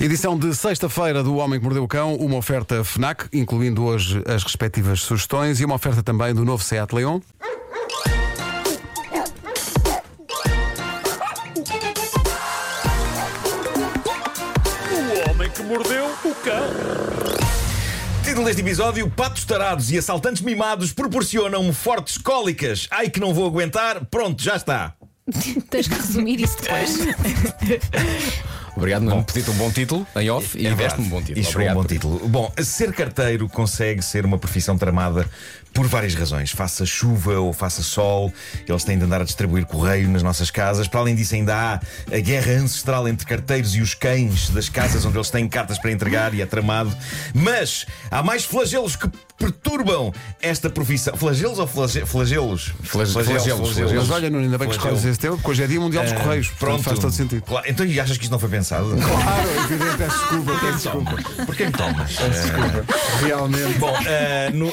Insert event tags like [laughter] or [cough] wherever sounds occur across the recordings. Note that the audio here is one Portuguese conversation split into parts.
Edição de sexta-feira do Homem que Mordeu o Cão, uma oferta FNAC, incluindo hoje as respectivas sugestões, e uma oferta também do novo Seat Leon. O homem que mordeu o cão. Título deste episódio: Patos tarados e assaltantes mimados proporcionam-me fortes cólicas. Ai que não vou aguentar. Pronto, já está. [laughs] Tens que resumir isso depois. [laughs] Obrigado, Nuno. Pediste um bom título em off e É deste-me um bom título. Isto foi um bom título. Bom, ser carteiro consegue ser uma profissão tramada por várias razões. Faça chuva ou faça sol, eles têm de andar a distribuir correio nas nossas casas. Para além disso, ainda há a guerra ancestral entre carteiros e os cães das casas onde eles têm cartas para entregar e é tramado. Mas há mais flagelos que perturbam esta profissão. Flagelos ou flage- flagelos? Flage- flagelos, flagelos. Mas olha, Nuno, ainda bem que escolhes esse teu, porque hoje é Dia Mundial dos Ah, Correios. Pronto. Pronto. Faz todo sentido. Claro. Então, e achas que isto não foi pensado? Claro, é evidente, peço desculpa, peço desculpa. Porquê me tomas? Realmente. Bom, eh, no,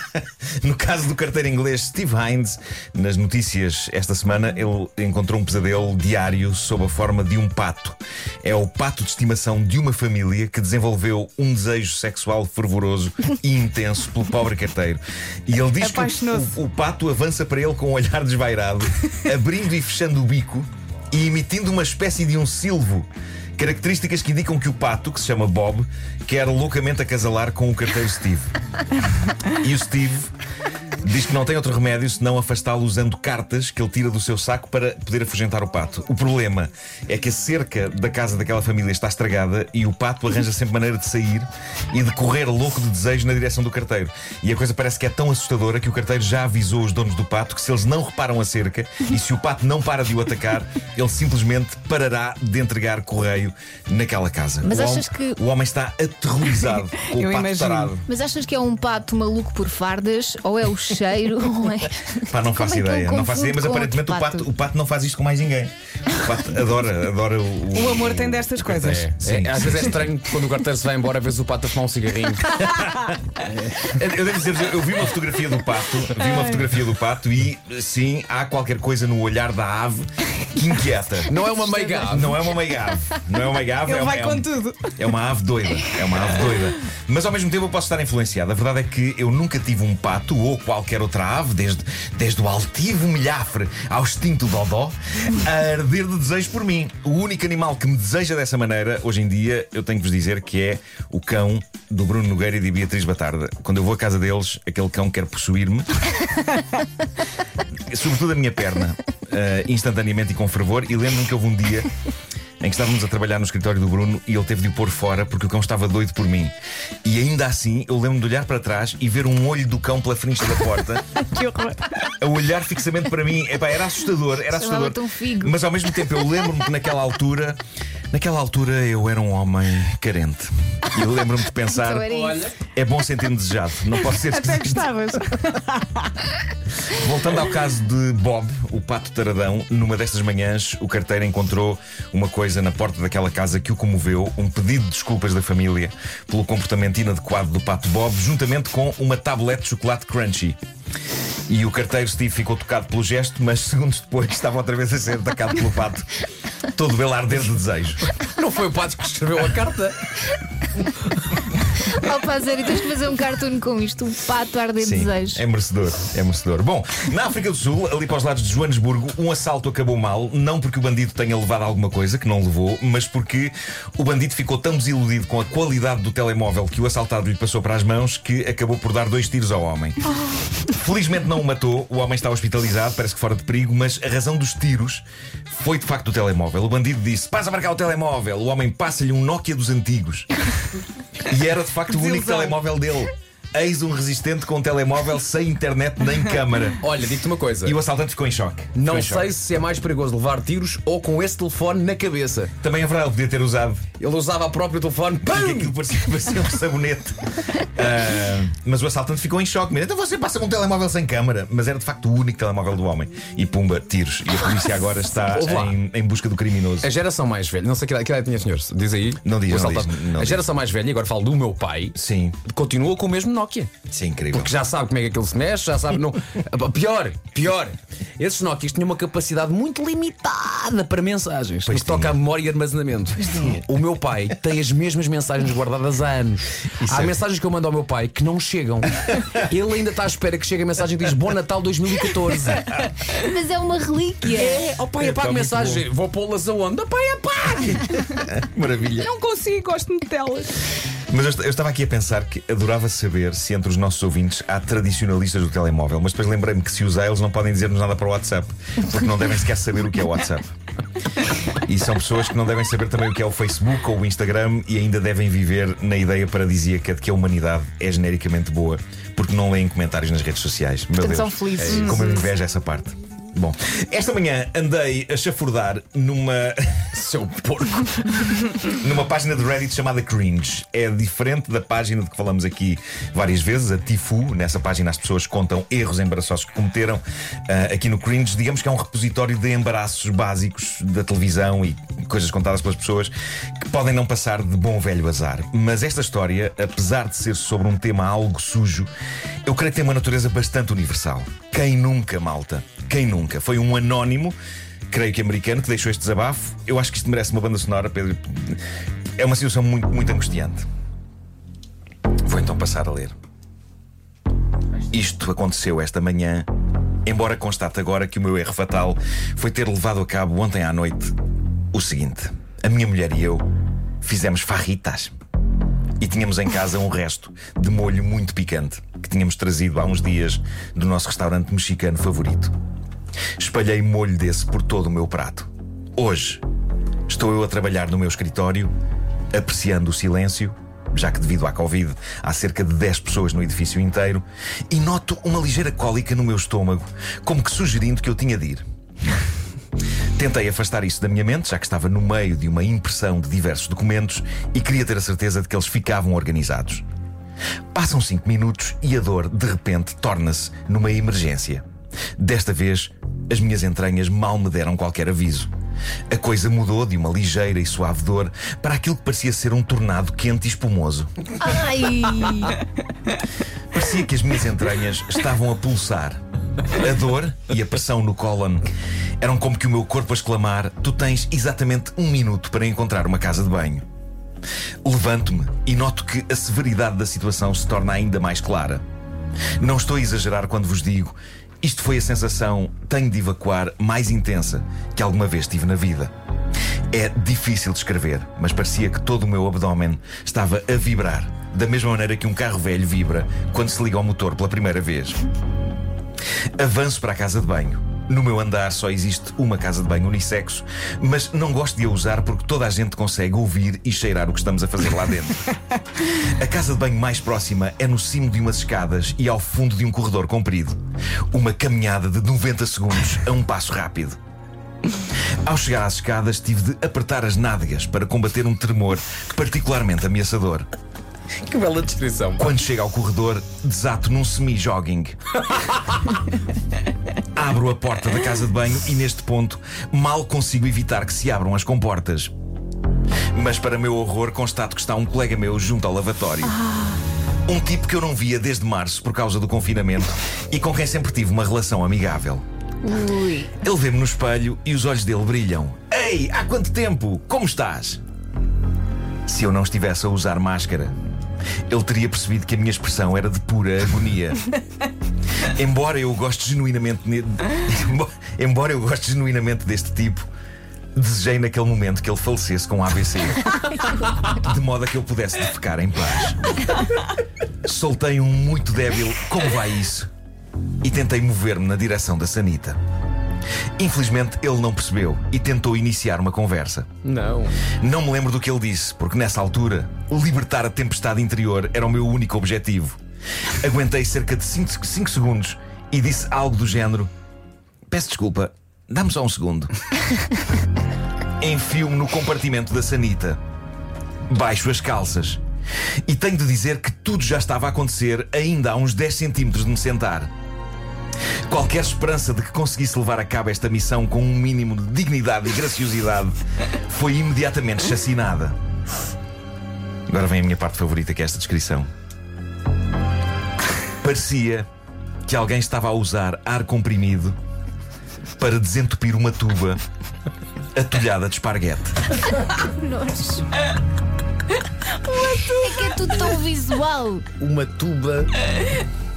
[laughs] no caso do carteiro inglês Steve Hines, nas notícias esta semana, ele encontrou um pesadelo diário sob a forma de um pato. É o pato de estimação de uma família que desenvolveu um desejo sexual fervoroso e [laughs] intenso pelo pobre carteiro. E ele diz que o, o pato avança para ele com um olhar desvairado, abrindo e fechando o bico e emitindo uma espécie de um silvo. Características que indicam que o pato, que se chama Bob, quer loucamente acasalar com o carteiro Steve. E o Steve diz que não tem outro remédio senão afastá-lo usando cartas que ele tira do seu saco para poder afugentar o pato. O problema é que a cerca da casa daquela família está estragada e o pato arranja sempre maneira de sair e de correr louco de desejo na direção do carteiro. E a coisa parece que é tão assustadora que o carteiro já avisou os donos do pato que se eles não reparam a cerca e se o pato não para de o atacar, ele simplesmente parará de entregar correio naquela casa. Mas o achas homem, que- o homem está aterrorizado [laughs] com o pato imagino. tarado. Mas achas que é um pato maluco por fardas? Ou é o [laughs] cheiro? [laughs] É... Pá, não Como faço é ideia, não faço ideia, mas aparentemente o pato, o pato não faz isto com mais ninguém. O pato adora, adora o. O amor tem destas coisas. É, Sim. é, às vezes é estranho quando o carteiro se vai embora, vês o pato a fumar um cigarrinho. [laughs] Eu devo dizer, eu vi uma fotografia do pato, vi uma fotografia do pato e sim, há qualquer coisa no olhar da ave que inquieta. Não é uma meiga ave. Não é uma meiga ave. Não é uma meiga ave. Ele é uma, vai é com um- tudo. É uma ave doida. É uma ave doida. Mas ao mesmo tempo eu posso estar influenciado. A verdade é que eu nunca tive um pato ou qualquer outra ave, desde, desde o altivo milhafre ao extinto dodó, a arder de desejo por mim. O único animal que me deseja dessa maneira, hoje em dia, eu tenho que vos dizer que é o cão do Bruno Nogueira e de Beatriz Batarda. Quando eu vou à casa deles, aquele cão quer possuir-me. [laughs] Sobretudo a minha perna, eh, instantaneamente e com fervor. E lembro-me que houve um dia em que estávamos a trabalhar no escritório do Bruno e ele teve de o pôr fora porque o cão estava doido por mim. E ainda assim, eu lembro-me de olhar para trás e ver um olho do cão pela frente da porta [laughs] Que horror. a olhar fixamente para mim. Epá, era assustador, era assustador. Chamava-te um figo. Mas ao mesmo tempo eu lembro-me que naquela altura, naquela altura eu era um homem carente. E eu lembro-me de pensar, é bom sentir-me desejado, não posso ser Até esquisito. gostavas. [laughs] Voltando ao caso de Bob, o pato taradão, numa destas manhãs o carteiro encontrou uma coisa na porta daquela casa que o comoveu, um pedido de desculpas da família pelo comportamento inadequado do pato Bob, juntamente com uma tablete de chocolate crunchy. E o carteiro Steve ficou tocado pelo gesto, mas segundos depois [laughs] estava outra vez a ser atacado pelo pato, todo ele arder de desejo. Não foi o pato que escreveu a carta. [laughs] Oh, pá, sério, tens que fazer um cartoon com isto. Um pato a arder de Sim, desejo. é merecedor, é merecedor. Bom, na África do Sul, ali para os lados de Joanesburgo, um assalto acabou mal, não porque o bandido tenha levado alguma coisa, que não levou, mas porque o bandido ficou tão desiludido com a qualidade do telemóvel que o assaltado lhe passou para as mãos que acabou por dar dois tiros ao homem. Felizmente não o matou, o homem está hospitalizado, parece que fora de perigo, mas a razão dos tiros foi de facto o telemóvel. O bandido disse: Passa a marcar o telemóvel. O homem passa-lhe um Nokia dos antigos. E era de facto o único telemóvel dele. Eis um resistente com um telemóvel sem internet nem [laughs] câmara. Olha, digo-te uma coisa. E o assaltante ficou em choque. Não em sei choque. se é mais perigoso levar tiros ou com esse telefone na cabeça. Também é verdade, ele podia ter usado. Ele usava o próprio telefone. Pum! aquilo parecia, [laughs] parecia um sabonete. [laughs] Ah, mas o assaltante ficou em choque. mesmo. Então você passa com um telemóvel sem câmara. Mas era de facto o único telemóvel do homem. E pumba, tiros. E a polícia agora está em, em busca do criminoso. A geração mais velha, não sei que idade, tinha, senhor? Diz aí. Não diz, não diz, não a diz. geração mais velha, e agora falo do meu pai, Sim. continua com o mesmo Nokia. Isso é incrível. Porque já sabe como é que aquilo se mexe, já sabe. Não... [laughs] pior, pior. Esses Nokias tinham uma capacidade muito limitada para mensagens. Pois toca a memória e armazenamento. O meu pai tem as mesmas mensagens guardadas há anos. Há é- mensagens que eu mando ao meu pai que não chegam. [laughs] Ele ainda está à espera que chegue a mensagem que diz Bom Natal 2014. [laughs] Mas é uma relíquia. É, oh pai, É, apaga tá muito mensagem. Vou pô-las aonde? Oh, pai, apague! Maravilha. Não consigo, gosto muito delas. Mas eu, eu estava aqui a pensar que adorava saber se entre os nossos ouvintes há tradicionalistas do telemóvel, mas depois lembrei-me que se usar eles não podem dizer-nos nada para o WhatsApp, porque não devem sequer saber o que é o WhatsApp. E são pessoas que não devem saber também o que é o Facebook ou o Instagram e ainda devem viver na ideia paradisíaca de que a humanidade é genericamente boa, porque não leem comentários nas redes sociais. Meu Portanto, Deus. são felizes. É, como eu invejo essa parte. Bom, esta manhã andei a chafurdar numa. [laughs] Seu porco. numa página de Reddit chamada Cringe. É diferente da página de que falamos aqui várias vezes, a Tifu. Nessa página as pessoas contam erros embaraçosos que cometeram. Ah, aqui no Cringe, digamos que é um repositório de embaraços básicos da televisão e coisas contadas pelas pessoas que podem não passar de bom velho azar. Mas esta história, apesar de ser sobre um tema algo sujo, eu creio que tem uma natureza bastante universal. Quem nunca, malta? Quem nunca? Foi um anónimo creio que americano, que deixou este desabafo. Eu acho que isto merece uma banda sonora, Pedro. É uma situação muito, muito angustiante. Vou então passar a ler. Isto aconteceu esta manhã, embora constate agora que o meu erro fatal foi ter levado a cabo ontem à noite o seguinte: a minha mulher e eu fizemos farritas. E tínhamos em casa um resto de molho muito picante que tínhamos trazido há uns dias do nosso restaurante mexicano favorito. Espalhei molho desse por todo o meu prato. Hoje, estou eu a trabalhar no meu escritório, apreciando o silêncio, já que devido à Covid há cerca de 10 pessoas no edifício inteiro, e noto uma ligeira cólica no meu estômago, como que sugerindo que eu tinha de ir. [laughs] Tentei afastar isso da minha mente, já que estava no meio de uma impressão de diversos documentos e queria ter a certeza de que eles ficavam organizados. Passam cinco minutos e a dor, de repente, torna-se numa emergência. Desta vez, as minhas entranhas mal me deram qualquer aviso. A coisa mudou de uma ligeira e suave dor para aquilo que parecia ser um tornado quente e espumoso. Ai! Parecia que as minhas entranhas estavam a pulsar. A dor e a pressão no cólon eram como que o meu corpo a exclamar: Tu tens exatamente um minuto para encontrar uma casa de banho. Levanto-me e noto que a severidade da situação se torna ainda mais clara. Não estou a exagerar quando vos digo, isto foi a sensação, tenho de evacuar, mais intensa que alguma vez tive na vida. É difícil de escrever, mas parecia que todo o meu abdômen estava a vibrar, da mesma maneira que um carro velho vibra quando se liga ao motor pela primeira vez. Avanço para a casa de banho. No meu andar só existe uma casa de banho unissexo, mas não gosto de a usar porque toda a gente consegue ouvir e cheirar o que estamos a fazer lá dentro. [laughs] A casa de banho mais próxima é no cimo de umas escadas e ao fundo de um corredor comprido. Uma caminhada de 90 segundos a um passo rápido. Ao chegar às escadas, tive de apertar as nádegas para combater um tremor particularmente ameaçador. Que bela descrição. Quando chego ao corredor, desato num semi-jogging. [laughs] Abro a porta da casa de banho e, neste ponto, mal consigo evitar que se abram as comportas. Mas, para meu horror, constato que está um colega meu junto ao lavatório. Um tipo que eu não via desde março por causa do confinamento e com quem sempre tive uma relação amigável. Ui! Ele vê-me no espelho e os olhos dele brilham. Ei, há quanto tempo? Como estás? Se eu não estivesse a usar máscara, ele teria percebido que a minha expressão era de pura agonia. [laughs] Embora eu goste genuinamente [laughs] Embora eu goste genuinamente deste tipo, desejei naquele momento que ele falecesse com AVC. De modo a que eu pudesse defecar em paz. Soltei um muito débil como vai isso? E tentei mover-me na direção da Sanita. Infelizmente ele não percebeu e tentou iniciar uma conversa. Não. Não me lembro do que ele disse, porque nessa altura, libertar a tempestade interior era o meu único objetivo. Aguentei cerca de 5 segundos e disse algo do género: Peço desculpa, dá-me só um segundo. [laughs] Enfio-me no compartimento da sanita, baixo as calças. E tenho de dizer que tudo já estava a acontecer ainda a uns 10 centímetros de me sentar. Qualquer esperança de que conseguisse levar a cabo esta missão com um mínimo de dignidade e graciosidade foi imediatamente chacinada. Agora vem a minha parte favorita, que é esta descrição. Parecia que alguém estava a usar ar comprimido para desentupir uma tuba atulhada de esparguete. Nojo. É que é tudo tão visual. Uma tuba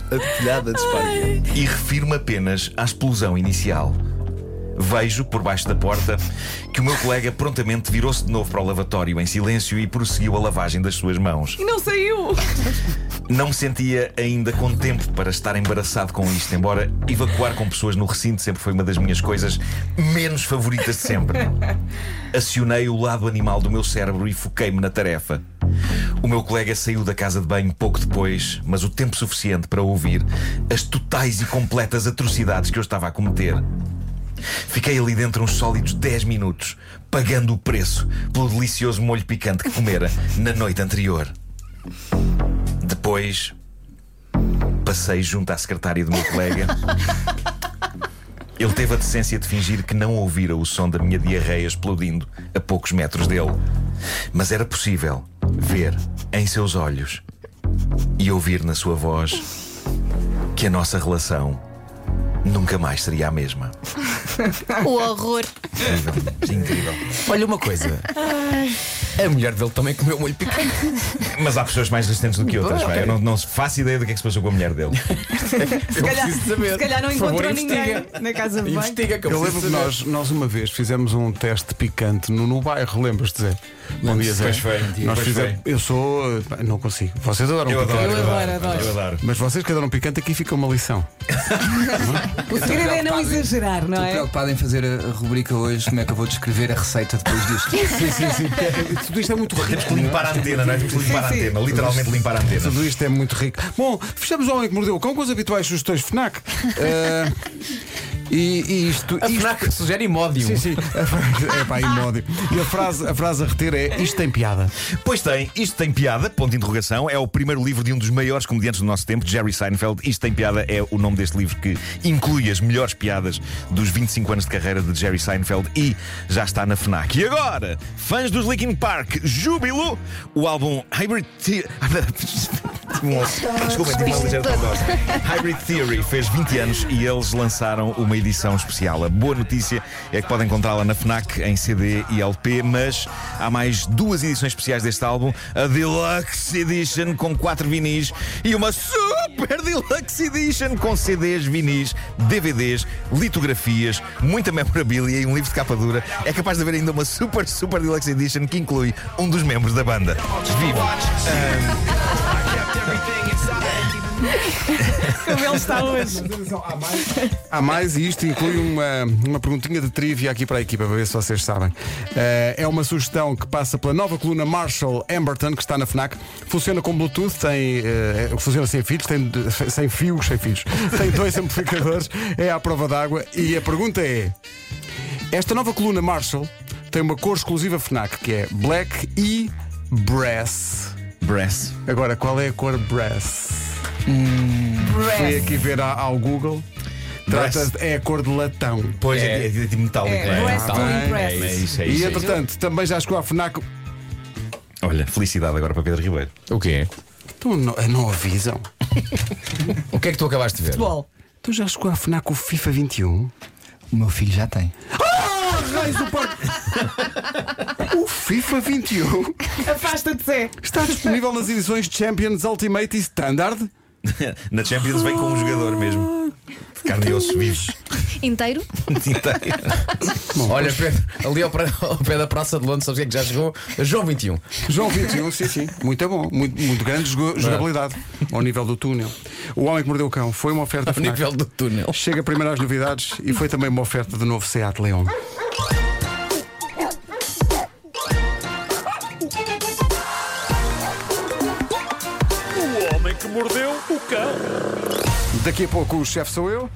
atulhada de esparguete. E refiro-me apenas à explosão inicial. Vejo, por baixo da porta, que o meu colega prontamente virou-se de novo para o lavatório em silêncio e prosseguiu a lavagem das suas mãos. E não saiu! Não me sentia ainda com tempo para estar embaraçado com isto, embora evacuar com pessoas no recinto sempre foi uma das minhas coisas menos favoritas de sempre. [laughs] Acionei o lado animal do meu cérebro e foquei-me na tarefa. O meu colega saiu da casa de banho pouco depois, mas o tempo suficiente para ouvir as totais e completas atrocidades que eu estava a cometer. Fiquei ali dentro uns sólidos 10 minutos, pagando o preço pelo delicioso molho picante que comera na noite anterior. Depois, passei junto à secretária do meu colega. Ele teve a decência de fingir que não ouvira o som da minha diarreia explodindo a poucos metros dele. Mas era possível ver em seus olhos e ouvir na sua voz que a nossa relação nunca mais seria a mesma. O horror. Incrível. Incrível. Olha uma coisa. A mulher dele também comeu molho picante. [laughs] Mas há pessoas mais resistentes do que outras. pá. Eu não, não faço ideia do que é que se passou com a mulher dele. [laughs] Se calhar, saber. se calhar não favor, encontrou investiga. ninguém na casa de banho. Investiga que eu, Eu lembro preciso que saber. nós, nós uma vez fizemos um teste picante no, no bairro, lembras-te, Zé? Bom dia, Zé. Pois foi, Nós pois fizemos, eu sou. eh, Não consigo. Vocês adoram Eu picante. adoro, Eu eu adoro, adoro, adoro. eu adoro. Mas vocês que adoram picante, aqui fica uma lição. [laughs] O segredo é não exagerar, não Estou é? preocupado em fazer a, a rubrica hoje, como é que eu vou descrever a receita depois disto. Sim, sim, sim. Tudo isto é muito rico. Temos que limpar a antena, não é? Temos que limpar a Sim, sim. antena, literalmente limpar a antena. Tudo isto é muito rico. Bom, fechamos o Homem que Mordeu o Cão com as habituais sugestões FNAC. [laughs] Eh, e, e isto. A isto- FNAC sugere imódio. Sim, sim. [laughs] Frase- É pá, imódio. E a frase, a frase a reter é: Isto tem piada. Pois tem, isto tem piada, ponto de interrogação. É o primeiro livro de um dos maiores comediantes do nosso tempo, Jerry Seinfeld. Isto tem piada é o nome deste livro que inclui as melhores piadas dos 25 anos de carreira de Jerry Seinfeld e já está na Fnac. E agora, fãs dos Linkin Park, júbilo! O álbum Hybrid [laughs] Desculpa, tive uma ligeira trombose. Hybrid Theory fez 20 anos e eles lançaram uma edição especial. A boa notícia é que podem encontrá-la na Fnac em CD e LP, mas há mais duas edições especiais deste álbum: a Deluxe Edition com 4 vinis e uma Super Deluxe Edition com CDs, vinis, DVDs, litografias, muita memorabilia e um livro de capa dura. É capaz de haver ainda uma Super Super Deluxe Edition que inclui um dos membros da banda. Vivo! [laughs] Como ele está hoje. Há mais e isto inclui uma, uma perguntinha de trivia aqui para a equipa, para ver se vocês sabem. Eh, é uma sugestão que passa pela nova coluna Marshall Amberton, que está na FNAC. Funciona com Bluetooth, tem, eh, funciona sem fios, tem, sem fios, sem fios. Tem dois [laughs] amplificadores, é à prova d'água. E a pergunta é: esta nova coluna Marshall tem uma cor exclusiva FNAC, que é Black e Brass. Brass. Agora, qual é a cor Brass? Fui aqui ver a- ao Google. Trata é a cor de latão. Pois é, é, de tipo metálico. É, brass to bem. impress. É isso, é E isso. é isso. entretanto, também já chegou à FNAC. Olha, felicidade agora para Pedro Ribeiro. O quê? Tu não, não avisam. [laughs] O que é que tu acabaste de ver? Futebol. Tu já chegou à FNAC o FIFA 21? O meu filho já tem. Reis do Parque! [laughs] FIFA 21 Afasta-te, Zé. está disponível nas edições Champions Ultimate e Standard. [laughs] Na Champions vem com um jogador mesmo. De carne e osso vivos. Inteiro? [laughs] Olha, Pedro, ali ao, pé- ao pé da Praça de Londres, sabes o que é que já chegou? João 21. João 21, sim, sim. Muito bom. Muito, muito grande jogo- jogabilidade ao nível do túnel. O Homem que Mordeu o Cão foi uma oferta Ao FNAC. nível do túnel. Chega primeiro às novidades e foi também uma oferta do novo Seat Leon. Daqui a pouco o chefe sou eu.